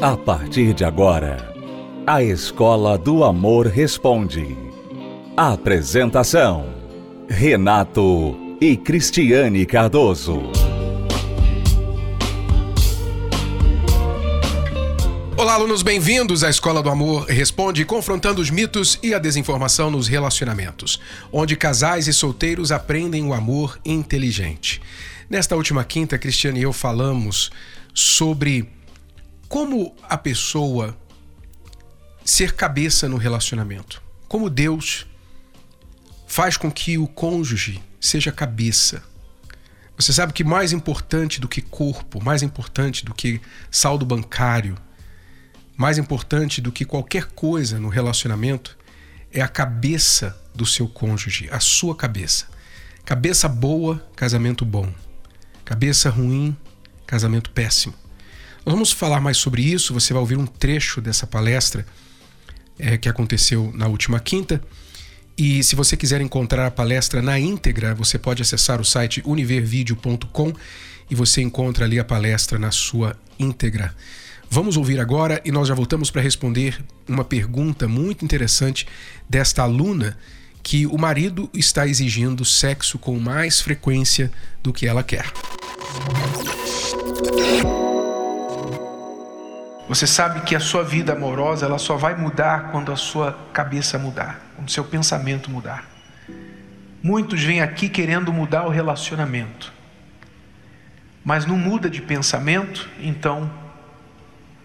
A partir de agora, a Escola do Amor Responde. Apresentação: Renato e Cristiane Cardoso. Olá, alunos, bem-vindos à Escola do Amor Responde, confrontando os mitos e a desinformação nos relacionamentos, onde casais e solteiros aprendem o amor inteligente. Nesta última quinta, Cristiane e eu falamos sobre como a pessoa ser cabeça no relacionamento. Como Deus faz com que o cônjuge seja cabeça. Você sabe que mais importante do que corpo, mais importante do que saldo bancário, mais importante do que qualquer coisa no relacionamento é a cabeça do seu cônjuge, a sua cabeça. Cabeça boa, casamento bom. Cabeça ruim, casamento péssimo. Nós vamos falar mais sobre isso. Você vai ouvir um trecho dessa palestra é, que aconteceu na última quinta. E se você quiser encontrar a palestra na íntegra, você pode acessar o site univervideo.com e você encontra ali a palestra na sua íntegra. Vamos ouvir agora e nós já voltamos para responder uma pergunta muito interessante desta aluna que o marido está exigindo sexo com mais frequência do que ela quer. Você sabe que a sua vida amorosa ela só vai mudar quando a sua cabeça mudar, quando o seu pensamento mudar. Muitos vêm aqui querendo mudar o relacionamento, mas não muda de pensamento, então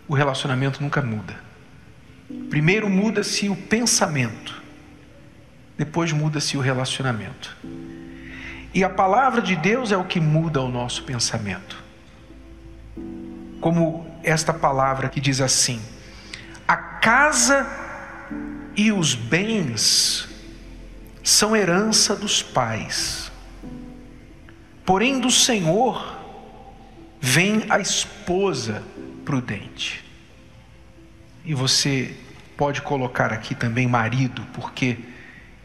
o relacionamento nunca muda. Primeiro muda-se o pensamento, depois muda-se o relacionamento. E a palavra de Deus é o que muda o nosso pensamento. Como esta palavra que diz assim: A casa e os bens são herança dos pais, porém do Senhor vem a esposa prudente. E você pode colocar aqui também marido, porque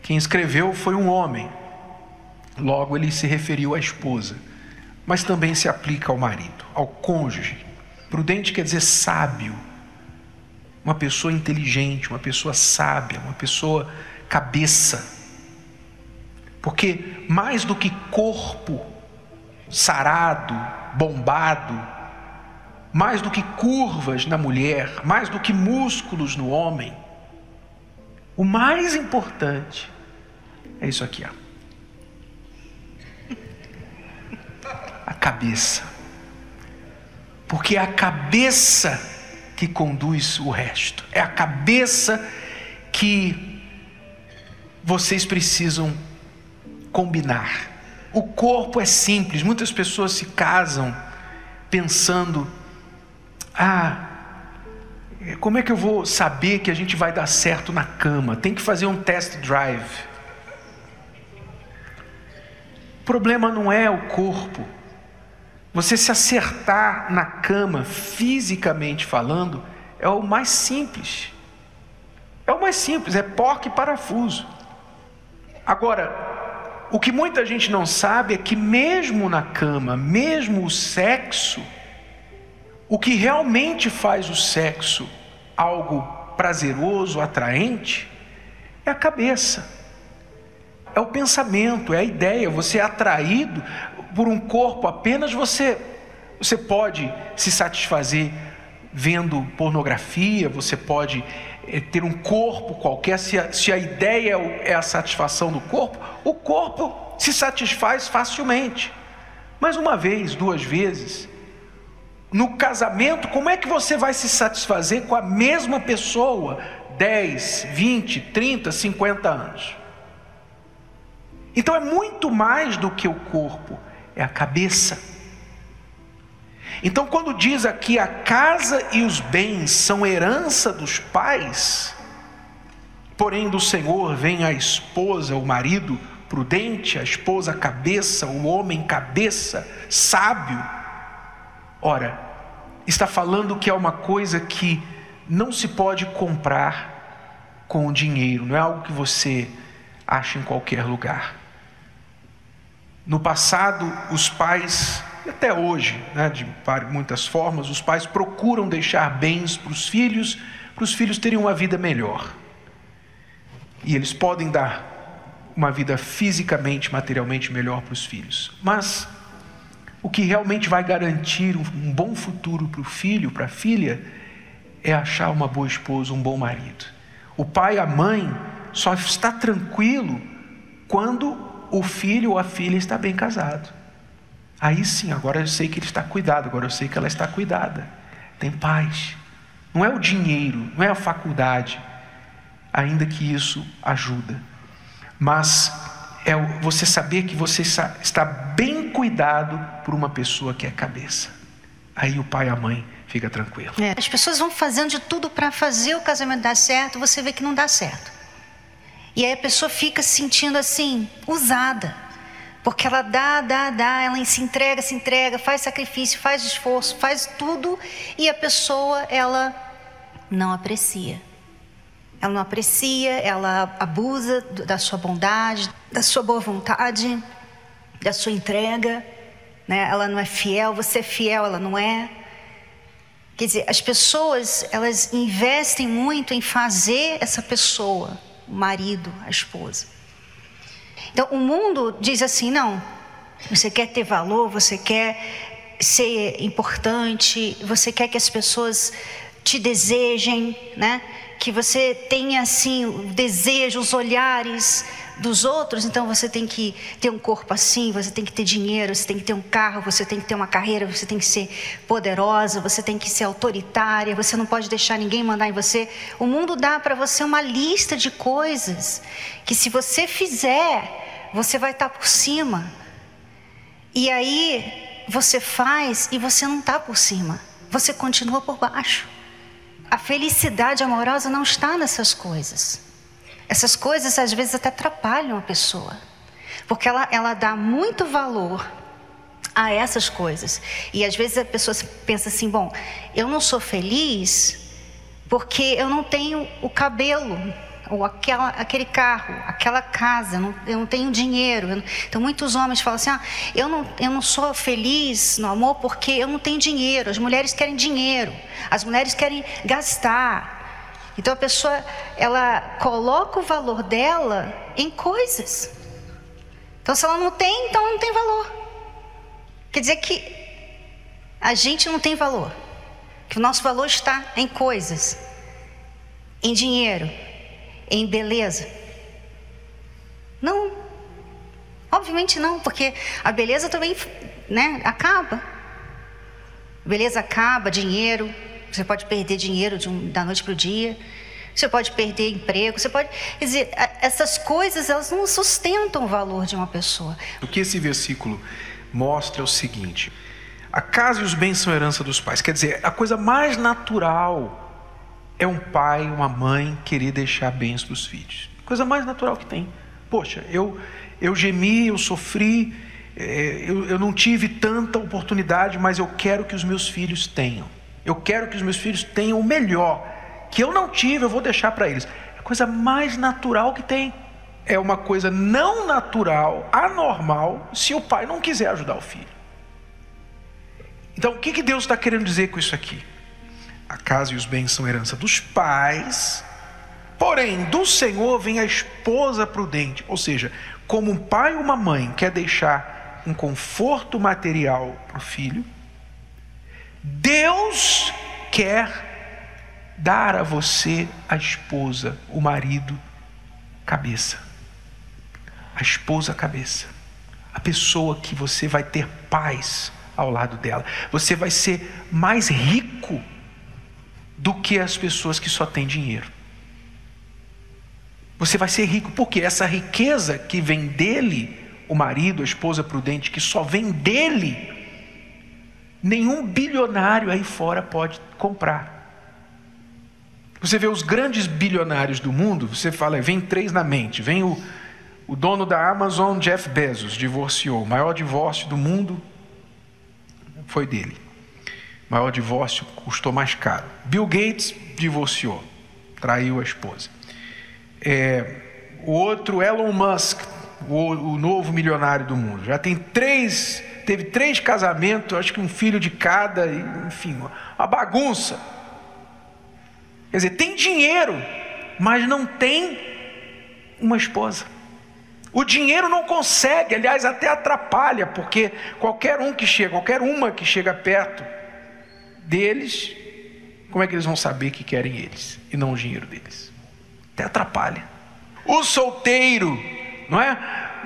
quem escreveu foi um homem, logo ele se referiu à esposa, mas também se aplica ao marido, ao cônjuge. Prudente quer dizer sábio, uma pessoa inteligente, uma pessoa sábia, uma pessoa cabeça. Porque mais do que corpo sarado, bombado, mais do que curvas na mulher, mais do que músculos no homem, o mais importante é isso aqui, ó. A cabeça porque é a cabeça que conduz o resto, é a cabeça que vocês precisam combinar. O corpo é simples, muitas pessoas se casam pensando: ah, como é que eu vou saber que a gente vai dar certo na cama? Tem que fazer um test drive. O problema não é o corpo, você se acertar na cama, fisicamente falando, é o mais simples. É o mais simples, é porca e parafuso. Agora, o que muita gente não sabe é que, mesmo na cama, mesmo o sexo, o que realmente faz o sexo algo prazeroso, atraente, é a cabeça, é o pensamento, é a ideia. Você é atraído por um corpo apenas, você, você pode se satisfazer vendo pornografia, você pode é, ter um corpo qualquer, se a, se a ideia é, a satisfação do corpo, o corpo se satisfaz facilmente. Mas uma vez, duas vezes, no casamento, como é que você vai se satisfazer com a mesma pessoa 10, 20, 30, 50 anos? Então é muito mais do que o corpo, é a cabeça. Então, quando diz aqui a casa e os bens são herança dos pais, porém do Senhor vem a esposa, o marido prudente, a esposa cabeça, o homem cabeça, sábio. Ora, está falando que é uma coisa que não se pode comprar com dinheiro, não é algo que você acha em qualquer lugar. No passado, os pais até hoje, né, de muitas formas, os pais procuram deixar bens para os filhos, para os filhos terem uma vida melhor. E eles podem dar uma vida fisicamente, materialmente melhor para os filhos. Mas o que realmente vai garantir um bom futuro para o filho, para a filha, é achar uma boa esposa, um bom marido. O pai, a mãe, só está tranquilo quando o filho ou a filha está bem casado. Aí sim, agora eu sei que ele está cuidado, agora eu sei que ela está cuidada. Tem paz. Não é o dinheiro, não é a faculdade, ainda que isso ajuda mas é você saber que você está bem cuidado por uma pessoa que é cabeça. Aí o pai e a mãe fica tranquilo. É, as pessoas vão fazendo de tudo para fazer o casamento dar certo, você vê que não dá certo. E aí a pessoa fica se sentindo assim, usada. Porque ela dá, dá, dá, ela se entrega, se entrega, faz sacrifício, faz esforço, faz tudo e a pessoa ela não aprecia. Ela não aprecia, ela abusa da sua bondade, da sua boa vontade, da sua entrega. Né? Ela não é fiel, você é fiel, ela não é. Quer dizer, as pessoas, elas investem muito em fazer essa pessoa, o marido, a esposa. Então, o mundo diz assim: não, você quer ter valor, você quer ser importante, você quer que as pessoas te desejem, né? que você tenha assim o desejo, os olhares dos outros, então você tem que ter um corpo assim, você tem que ter dinheiro, você tem que ter um carro, você tem que ter uma carreira, você tem que ser poderosa, você tem que ser autoritária, você não pode deixar ninguém mandar em você. O mundo dá para você uma lista de coisas que se você fizer, você vai estar tá por cima. E aí você faz e você não está por cima, você continua por baixo. A felicidade amorosa não está nessas coisas. Essas coisas às vezes até atrapalham a pessoa, porque ela, ela dá muito valor a essas coisas. E às vezes a pessoa pensa assim: bom, eu não sou feliz porque eu não tenho o cabelo ou aquela, aquele carro, aquela casa, não, eu não tenho dinheiro. então, muitos homens falam assim: ah, eu, não, eu não sou feliz no amor porque eu não tenho dinheiro. As mulheres querem dinheiro, as mulheres querem gastar. Então, a pessoa, ela coloca o valor dela em coisas. Então, se ela não tem, então não tem valor. Quer dizer que a gente não tem valor, que o nosso valor está em coisas, em dinheiro em beleza? Não. Obviamente não, porque a beleza também né, acaba. beleza acaba, dinheiro. Você pode perder dinheiro um, da noite para o dia. Você pode perder emprego. Você pode. Quer dizer, essas coisas elas não sustentam o valor de uma pessoa. O que esse versículo mostra é o seguinte: a casa e os bens são herança dos pais. Quer dizer, a coisa mais natural é um pai, uma mãe querer deixar bens para os filhos. Coisa mais natural que tem. Poxa, eu, eu gemi, eu sofri, é, eu, eu não tive tanta oportunidade, mas eu quero que os meus filhos tenham. Eu quero que os meus filhos tenham o melhor. Que eu não tive, eu vou deixar para eles. É a coisa mais natural que tem. É uma coisa não natural, anormal, se o pai não quiser ajudar o filho. Então, o que, que Deus está querendo dizer com isso aqui? A casa e os bens são herança dos pais, porém do Senhor vem a esposa prudente. Ou seja, como um pai ou uma mãe quer deixar um conforto material para o filho, Deus quer dar a você a esposa, o marido, cabeça. A esposa, cabeça. A pessoa que você vai ter paz ao lado dela. Você vai ser mais rico do que as pessoas que só têm dinheiro. Você vai ser rico, porque essa riqueza que vem dele, o marido, a esposa prudente, que só vem dele, nenhum bilionário aí fora pode comprar. Você vê os grandes bilionários do mundo, você fala, vem três na mente: vem o, o dono da Amazon, Jeff Bezos, divorciou, o maior divórcio do mundo foi dele maior divórcio custou mais caro. Bill Gates divorciou, traiu a esposa. É, o outro, Elon Musk, o, o, novo milionário do mundo, já tem três, teve três casamentos, acho que um filho de cada, enfim, uma bagunça. Quer dizer, tem dinheiro, mas não tem uma esposa. O dinheiro não consegue, aliás, até atrapalha, porque qualquer um que chega, qualquer uma que chega perto deles, como é que eles vão saber que querem eles e não o dinheiro deles? Até atrapalha. O solteiro, não é?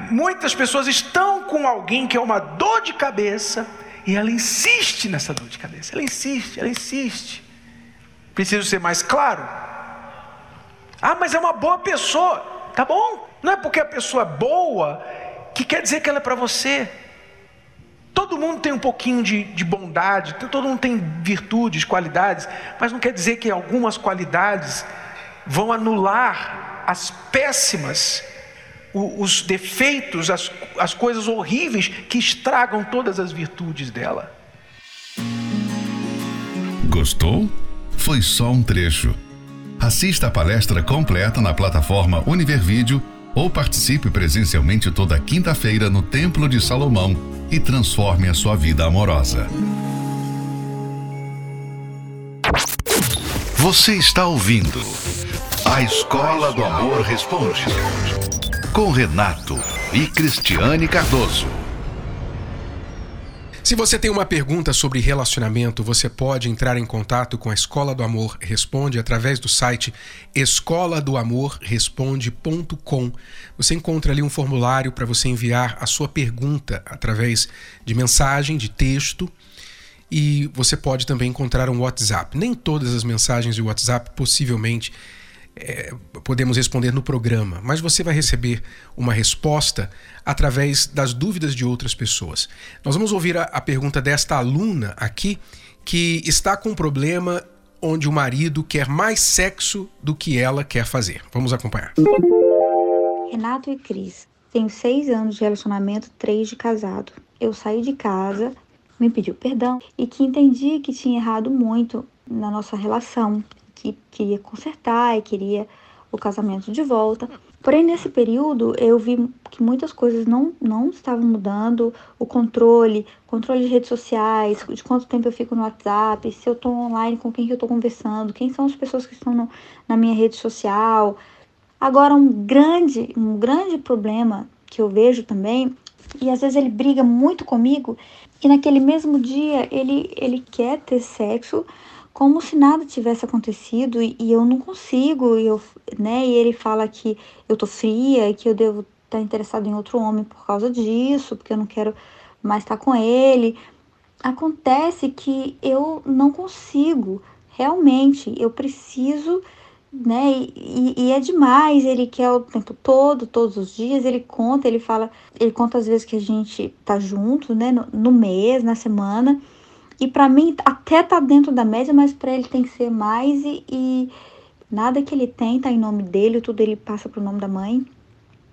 Muitas pessoas estão com alguém que é uma dor de cabeça e ela insiste nessa dor de cabeça. Ela insiste, ela insiste. Preciso ser mais claro? Ah, mas é uma boa pessoa. Tá bom. Não é porque a pessoa é boa que quer dizer que ela é para você. Todo mundo tem um pouquinho de, de, bondade, todo mundo tem virtudes, qualidades, mas não quer dizer que algumas qualidades vão anular as péssimas, os defeitos, as, as coisas horríveis que estragam todas as virtudes dela. Gostou? Foi só um trecho. Assista a palestra completa na plataforma Univervídeo ou participe presencialmente toda quinta-feira no Templo de Salomão e transforme a sua vida amorosa. Você está ouvindo A Escola do Amor Responde com Renato e Cristiane Cardoso. Se você tem uma pergunta sobre relacionamento, você pode entrar em contato com a Escola do Amor Responde através do site escola do amor. Você encontra ali um formulário para você enviar a sua pergunta através de mensagem, de texto. E você pode também encontrar um WhatsApp. Nem todas as mensagens de WhatsApp possivelmente é, podemos responder no programa, mas você vai receber uma resposta através das dúvidas de outras pessoas. Nós vamos ouvir a, a pergunta desta aluna aqui que está com um problema onde o marido quer mais sexo do que ela quer fazer. Vamos acompanhar. Renato e Cris, tenho seis anos de relacionamento, três de casado. Eu saí de casa, me pediu perdão e que entendi que tinha errado muito na nossa relação que queria consertar e queria o casamento de volta. Porém, nesse período, eu vi que muitas coisas não, não estavam mudando. O controle, controle de redes sociais, de quanto tempo eu fico no WhatsApp, se eu estou online, com quem que eu estou conversando, quem são as pessoas que estão no, na minha rede social. Agora, um grande, um grande problema que eu vejo também, e às vezes ele briga muito comigo, e naquele mesmo dia ele, ele quer ter sexo, como se nada tivesse acontecido e, e eu não consigo, e, eu, né? E ele fala que eu tô fria e que eu devo estar tá interessado em outro homem por causa disso, porque eu não quero mais estar tá com ele. Acontece que eu não consigo, realmente, eu preciso, né? E, e, é demais, ele quer o tempo todo, todos os dias, ele conta, ele fala, ele conta as vezes que a gente tá junto, né? No, no mês, na semana. E para mim até tá dentro da média, mas para ele tem que ser mais e, e, nada que ele tem tá em nome dele, tudo ele passa pro nome da mãe,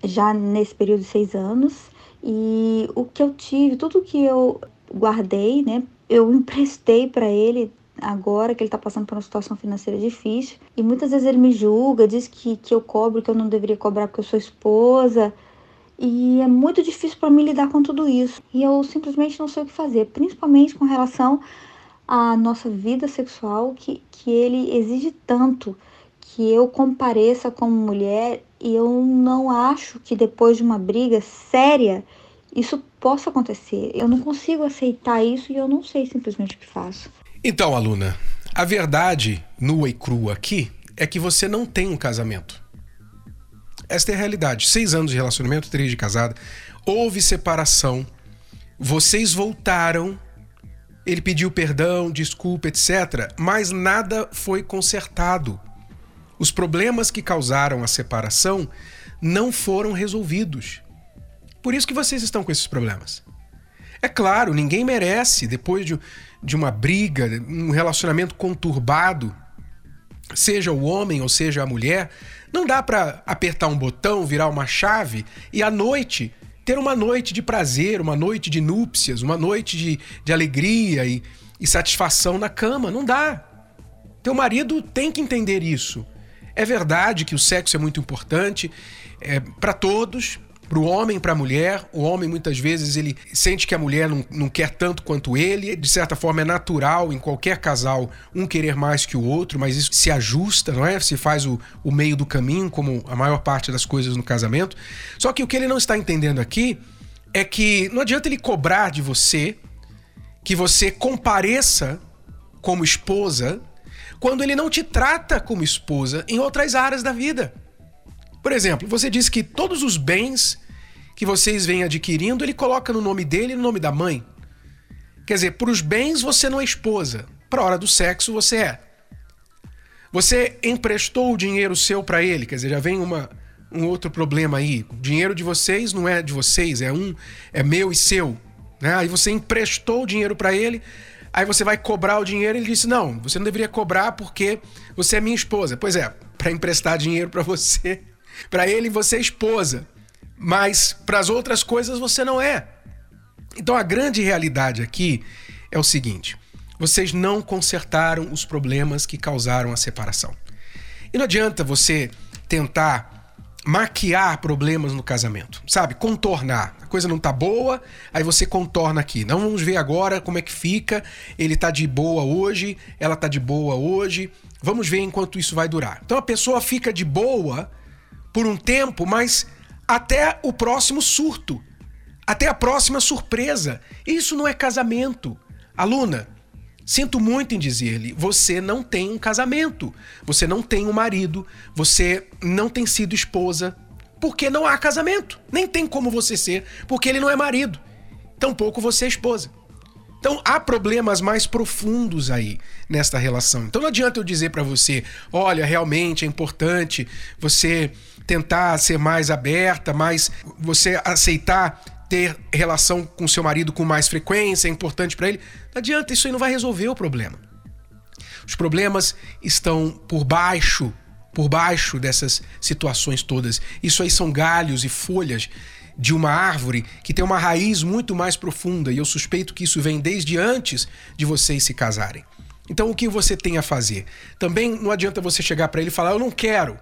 já nesse período de seis anos. E o que eu tive, tudo que eu guardei, né, eu emprestei para ele agora que ele tá passando por uma situação financeira difícil. E muitas vezes ele me julga, diz que, que eu cobro, que eu não deveria cobrar porque eu sou esposa. E é muito difícil para mim lidar com tudo isso. E eu simplesmente não sei o que fazer, principalmente com relação à nossa vida sexual, que, que ele exige tanto que eu compareça como mulher e eu não acho que depois de uma briga séria isso possa acontecer. Eu não consigo aceitar isso e eu não sei simplesmente o que faço. Então, aluna, a verdade nua e crua aqui é que você não tem um casamento. Esta é a realidade. Seis anos de relacionamento, três de casada. Houve separação. Vocês voltaram. Ele pediu perdão, desculpa, etc. Mas nada foi consertado. Os problemas que causaram a separação não foram resolvidos. Por isso que vocês estão com esses problemas. É claro, ninguém merece, depois de, de uma briga, um relacionamento conturbado, seja o homem ou seja a mulher, não dá para apertar um botão, virar uma chave e à noite ter uma noite de prazer, uma noite de núpcias, uma noite de, de alegria e, e satisfação na cama. Não dá. Teu marido tem que entender isso. É verdade que o sexo é muito importante é, para todos, para o homem, para a mulher. O homem muitas vezes ele sente que a mulher não, não quer tanto quanto ele. De certa forma é natural em qualquer casal um querer mais que o outro, mas isso se ajusta, não é? Se faz o, o meio do caminho, como a maior parte das coisas no casamento. Só que o que ele não está entendendo aqui é que não adianta ele cobrar de você que você compareça como esposa quando ele não te trata como esposa em outras áreas da vida. Por exemplo, você diz que todos os bens que vocês vêm adquirindo, ele coloca no nome dele e no nome da mãe. Quer dizer, para os bens você não é esposa, para a hora do sexo você é. Você emprestou o dinheiro seu para ele, quer dizer, já vem uma, um outro problema aí. O dinheiro de vocês não é de vocês, é um, é meu e seu. Né? Aí você emprestou o dinheiro para ele, aí você vai cobrar o dinheiro e ele disse: Não, você não deveria cobrar porque você é minha esposa. Pois é, para emprestar dinheiro para você, para ele você é esposa, mas para as outras coisas você não é. Então a grande realidade aqui é o seguinte: vocês não consertaram os problemas que causaram a separação. E não adianta você tentar maquiar problemas no casamento, sabe? Contornar. A coisa não tá boa, aí você contorna aqui. Não vamos ver agora como é que fica. Ele tá de boa hoje, ela tá de boa hoje. Vamos ver enquanto isso vai durar. Então a pessoa fica de boa por um tempo, mas até o próximo surto, até a próxima surpresa. Isso não é casamento. Aluna, Sinto muito em dizer-lhe, você não tem um casamento, você não tem um marido, você não tem sido esposa, porque não há casamento. Nem tem como você ser, porque ele não é marido. Tampouco você é esposa. Então há problemas mais profundos aí nesta relação. Então não adianta eu dizer para você, olha, realmente é importante você tentar ser mais aberta, mais você aceitar ter relação com seu marido com mais frequência, é importante para ele. Não adianta, isso aí não vai resolver o problema. Os problemas estão por baixo, por baixo dessas situações todas. Isso aí são galhos e folhas de uma árvore que tem uma raiz muito mais profunda, e eu suspeito que isso vem desde antes de vocês se casarem. Então o que você tem a fazer? Também não adianta você chegar para ele e falar: "Eu não quero".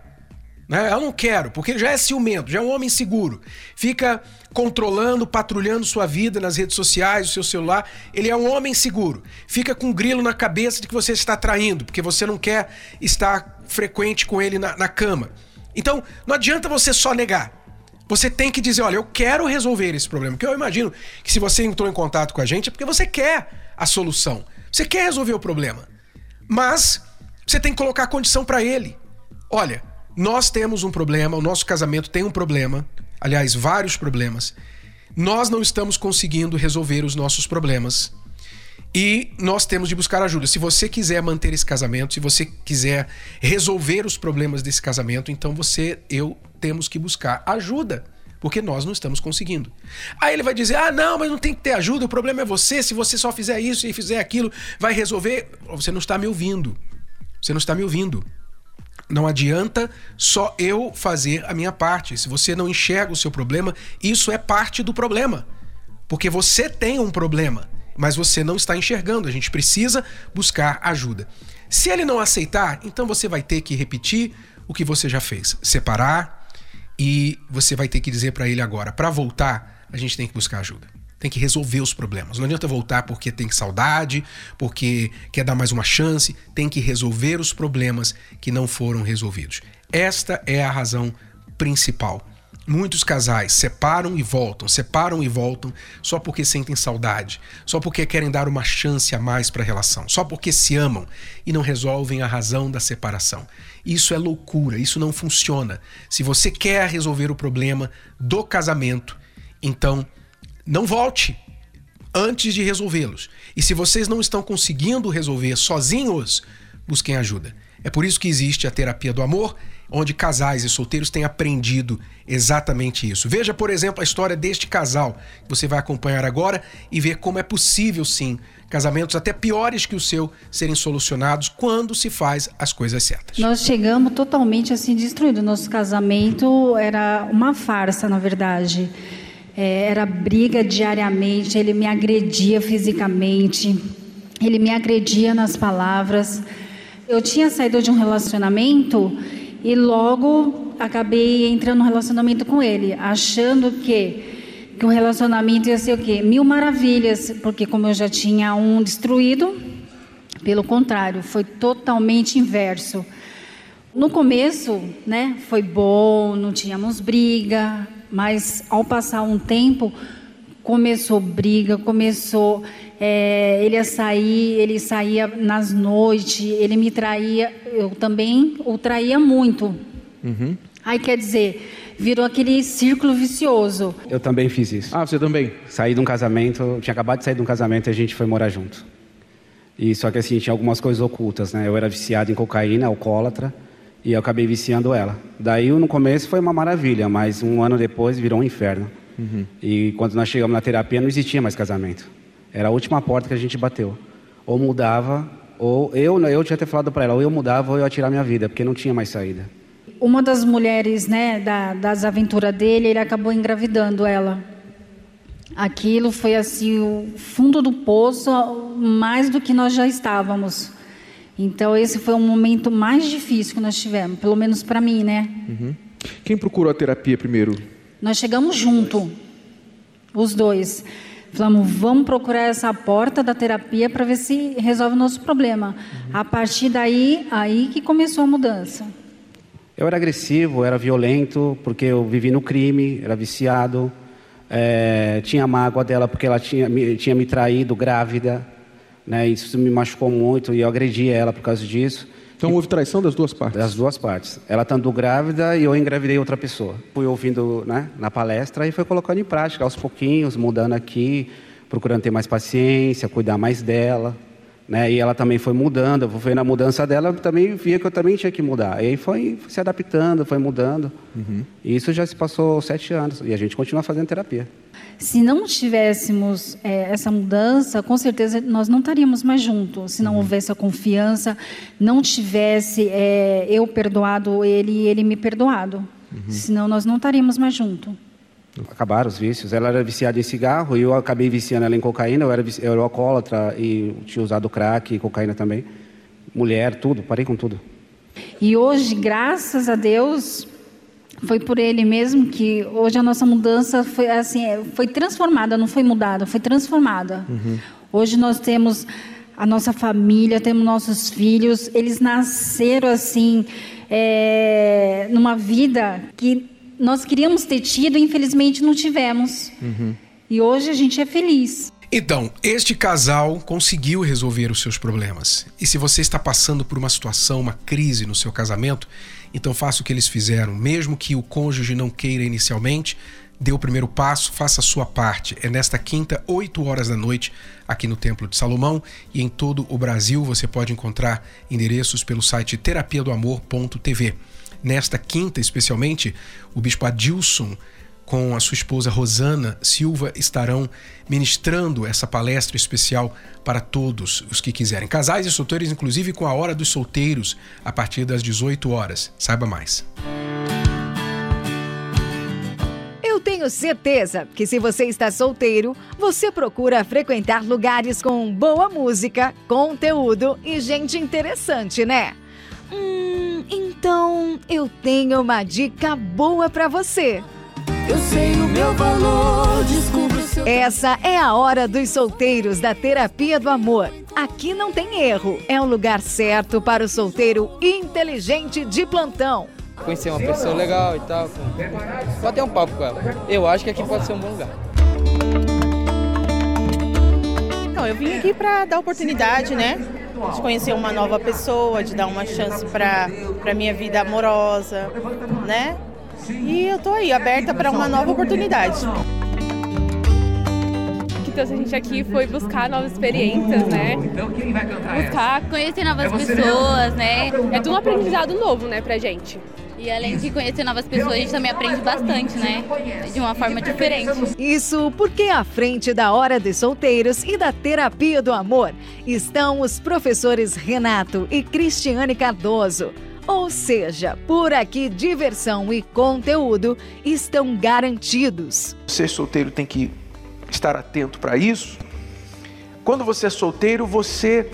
Né? Eu não quero, porque ele já é ciumento, já é um homem seguro. Fica controlando, patrulhando sua vida nas redes sociais, o seu celular. Ele é um homem seguro. Fica com um grilo na cabeça de que você está traindo, porque você não quer estar frequente com ele na, na cama. Então, não adianta você só negar. Você tem que dizer, olha, eu quero resolver esse problema. Porque eu imagino que se você entrou em contato com a gente é porque você quer a solução. Você quer resolver o problema. Mas você tem que colocar a condição para ele. Olha, nós temos um problema, o nosso casamento tem um problema, aliás, vários problemas. Nós não estamos conseguindo resolver os nossos problemas. E nós temos de buscar ajuda. Se você quiser manter esse casamento, se você quiser resolver os problemas desse casamento, então você, eu, temos que buscar ajuda. Porque nós não estamos conseguindo. Aí ele vai dizer: ah, não, mas não tem que ter ajuda, o problema é você. Se você só fizer isso e fizer aquilo, vai resolver. Você não está me ouvindo. Você não está me ouvindo. Não adianta só eu fazer a minha parte. Se você não enxerga o seu problema, isso é parte do problema. Porque você tem um problema, mas você não está enxergando. A gente precisa buscar ajuda. Se ele não aceitar, então você vai ter que repetir o que você já fez, separar e você vai ter que dizer para ele agora, para voltar, a gente tem que buscar ajuda tem que resolver os problemas. Não adianta voltar porque tem saudade, porque quer dar mais uma chance, tem que resolver os problemas que não foram resolvidos. Esta é a razão principal. Muitos casais separam e voltam, separam e voltam só porque sentem saudade, só porque querem dar uma chance a mais para a relação, só porque se amam e não resolvem a razão da separação. Isso é loucura, isso não funciona. Se você quer resolver o problema do casamento, então não volte antes de resolvê-los. E se vocês não estão conseguindo resolver sozinhos, busquem ajuda. É por isso que existe a terapia do amor, onde casais e solteiros têm aprendido exatamente isso. Veja, por exemplo, a história deste casal, que você vai acompanhar agora e ver como é possível, sim, casamentos até piores que o seu serem solucionados quando se faz as coisas certas. Nós chegamos totalmente assim destruídos. Nosso casamento era uma farsa, na verdade. É, era briga diariamente, ele me agredia fisicamente, ele me agredia nas palavras. Eu tinha saído de um relacionamento e logo acabei entrando no relacionamento com ele, achando que que o relacionamento ia ser o quê? Mil maravilhas, porque como eu já tinha um destruído, pelo contrário, foi totalmente inverso. No começo, né, foi bom, não tínhamos briga, mas ao passar um tempo, começou briga, começou. É, ele ia sair, ele saía nas noites, ele me traía, eu também o traía muito. Uhum. Aí quer dizer, virou aquele círculo vicioso. Eu também fiz isso. Ah, você também? Saí de um casamento, tinha acabado de sair de um casamento e a gente foi morar junto. E só que assim, tinha algumas coisas ocultas, né? Eu era viciado em cocaína, alcoólatra, e eu acabei viciando ela. Daí no começo foi uma maravilha, mas um ano depois virou um inferno. Uhum. E quando nós chegamos na terapia, não existia mais casamento. Era a última porta que a gente bateu. Ou mudava, ou eu, eu tinha até falado para ela, ou eu mudava ou eu ia tirar minha vida, porque não tinha mais saída. Uma das mulheres, né, da, das aventuras dele, ele acabou engravidando ela. Aquilo foi assim o fundo do poço, mais do que nós já estávamos. Então esse foi o momento mais difícil que nós tivemos, pelo menos para mim, né? Uhum. Quem procurou a terapia primeiro? Nós chegamos junto, os dois. Falamos, vamos procurar essa porta da terapia para ver se resolve o nosso problema. Uhum. A partir daí, aí que começou a mudança. Eu era agressivo, era violento, porque eu vivi no crime, era viciado. É, tinha mágoa dela porque ela tinha, me, tinha me traído grávida. Né? Isso me machucou muito e eu agredi ela por causa disso. Então houve traição das duas partes? Das duas partes. Ela estando grávida e eu engravidei outra pessoa. Fui ouvindo né, na palestra e foi colocando em prática, aos pouquinhos, mudando aqui, procurando ter mais paciência, cuidar mais dela. Né? E ela também foi mudando, eu fui na mudança dela, também via que eu também tinha que mudar. E aí foi, foi se adaptando, foi mudando. Uhum. E isso já se passou sete anos e a gente continua fazendo terapia. Se não tivéssemos é, essa mudança, com certeza nós não estaríamos mais juntos. Se não uhum. houvesse a confiança, não tivesse é, eu perdoado ele e ele me perdoado. Uhum. Senão nós não estaríamos mais juntos. Acabaram os vícios. Ela era viciada em cigarro e eu acabei viciando ela em cocaína. Eu era, eu era alcoólatra e tinha usado crack e cocaína também. Mulher, tudo. Parei com tudo. E hoje, graças a Deus, foi por ele mesmo que hoje a nossa mudança foi assim, foi transformada, não foi mudada, foi transformada. Uhum. Hoje nós temos a nossa família, temos nossos filhos, eles nasceram assim é, numa vida que nós queríamos ter tido, infelizmente não tivemos. Uhum. E hoje a gente é feliz. Então, este casal conseguiu resolver os seus problemas. E se você está passando por uma situação, uma crise no seu casamento, então faça o que eles fizeram, mesmo que o cônjuge não queira inicialmente, dê o primeiro passo, faça a sua parte. É nesta quinta, 8 horas da noite, aqui no Templo de Salomão e em todo o Brasil. Você pode encontrar endereços pelo site terapia do amor.tv. Nesta quinta, especialmente, o bispo Adilson com a sua esposa Rosana Silva estarão ministrando essa palestra especial para todos os que quiserem. Casais e solteiros, inclusive com a Hora dos Solteiros, a partir das 18 horas. Saiba mais. Eu tenho certeza que se você está solteiro, você procura frequentar lugares com boa música, conteúdo e gente interessante, né? Hum, então eu tenho uma dica boa para você. Eu sei o meu valor, descubro seu. Essa é a hora dos solteiros da Terapia do Amor. Aqui não tem erro, é o lugar certo para o solteiro inteligente de plantão. Conhecer uma pessoa legal e tal, pode ter um papo com ela. Eu acho que aqui pode ser um bom lugar. Então, eu vim aqui para dar oportunidade, né? De conhecer uma nova pessoa, de dar uma chance para a minha vida amorosa, né? E eu tô aí, aberta para uma nova oportunidade. O que trouxe a gente aqui foi buscar novas experiências, né? Buscar conhecer novas pessoas, né? É tudo um aprendizado novo, né, pra gente. E além de conhecer novas pessoas, a gente também aprende bastante, né? De uma forma diferente. Isso porque à frente da Hora dos Solteiros e da Terapia do Amor estão os professores Renato e Cristiane Cardoso ou seja, por aqui diversão e conteúdo estão garantidos. Ser solteiro tem que estar atento para isso. Quando você é solteiro, você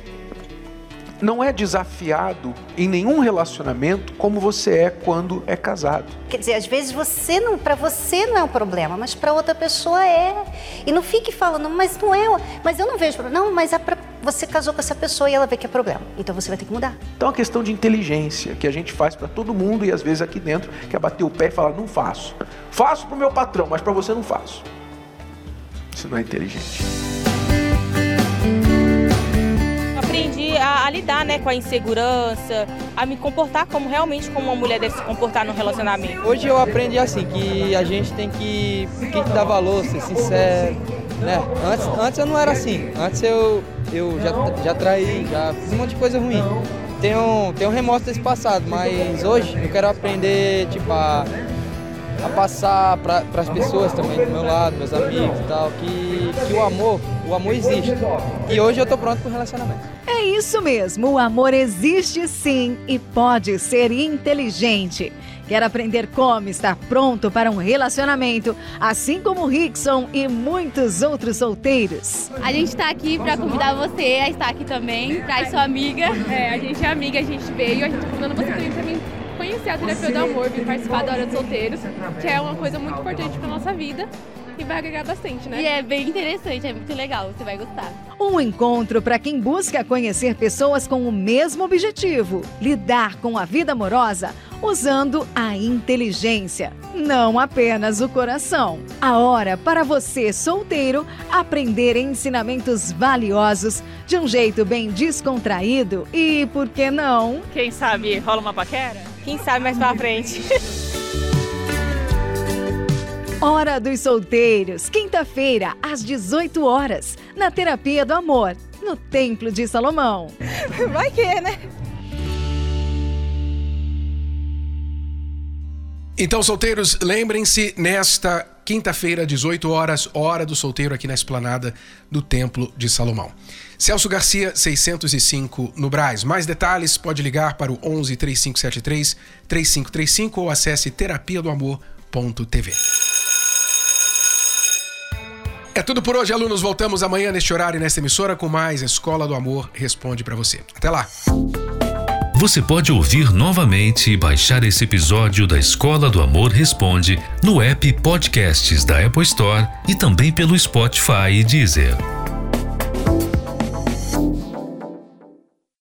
não é desafiado em nenhum relacionamento como você é quando é casado. Quer dizer, às vezes você não, para você não é um problema, mas para outra pessoa é. E não fique falando, mas não é, mas eu não vejo problema. Não, mas é pra, você casou com essa pessoa e ela vê que é problema. Então você vai ter que mudar. Então é uma questão de inteligência que a gente faz para todo mundo e às vezes aqui dentro quer bater o pé e falar não faço. Faço para o meu patrão, mas para você não faço. Isso não é inteligente. A, lidar né, com a insegurança, a me comportar como realmente como uma mulher deve se comportar no relacionamento. Hoje eu aprendi assim, que a gente tem que, que dar valor, ser sincero. Né? Antes, antes eu não era assim. Antes eu, eu já, já traí, já fiz um monte de coisa ruim. Tenho, tenho remorso desse passado, mas hoje eu quero aprender tipo, a a passar para as pessoas também do meu lado, meus amigos e tal, que, que o amor, o amor existe. E hoje eu tô pronto para o relacionamento. É isso mesmo, o amor existe sim e pode ser inteligente. Quer aprender como estar pronto para um relacionamento, assim como o Rickson e muitos outros solteiros? A gente está aqui para convidar você a estar aqui também, traz sua amiga. É, a gente é amiga, a gente veio, a gente está convidando você também para mim conhecer a terapia do amor, vir participar da Hora dos Solteiros, que é uma coisa muito importante para nossa vida e vai agregar bastante, né? E é bem interessante, é muito legal, você vai gostar. Um encontro para quem busca conhecer pessoas com o mesmo objetivo: lidar com a vida amorosa usando a inteligência, não apenas o coração. A hora para você, solteiro, aprender ensinamentos valiosos de um jeito bem descontraído e, por que não? Quem sabe rola uma paquera? Quem sabe mais pra frente. Hora dos Solteiros, quinta-feira, às 18 horas, na Terapia do Amor, no Templo de Salomão. Vai que, né? Então, solteiros, lembrem-se, nesta quinta-feira, 18 horas, hora do solteiro aqui na esplanada do Templo de Salomão. Celso Garcia, 605 no Braz. Mais detalhes, pode ligar para o 11 3573 3535 ou acesse terapia do amor.tv. É tudo por hoje, alunos. Voltamos amanhã neste horário e nesta emissora com mais Escola do Amor Responde para você. Até lá. Você pode ouvir novamente e baixar esse episódio da Escola do Amor Responde no app Podcasts da Apple Store e também pelo Spotify e Deezer.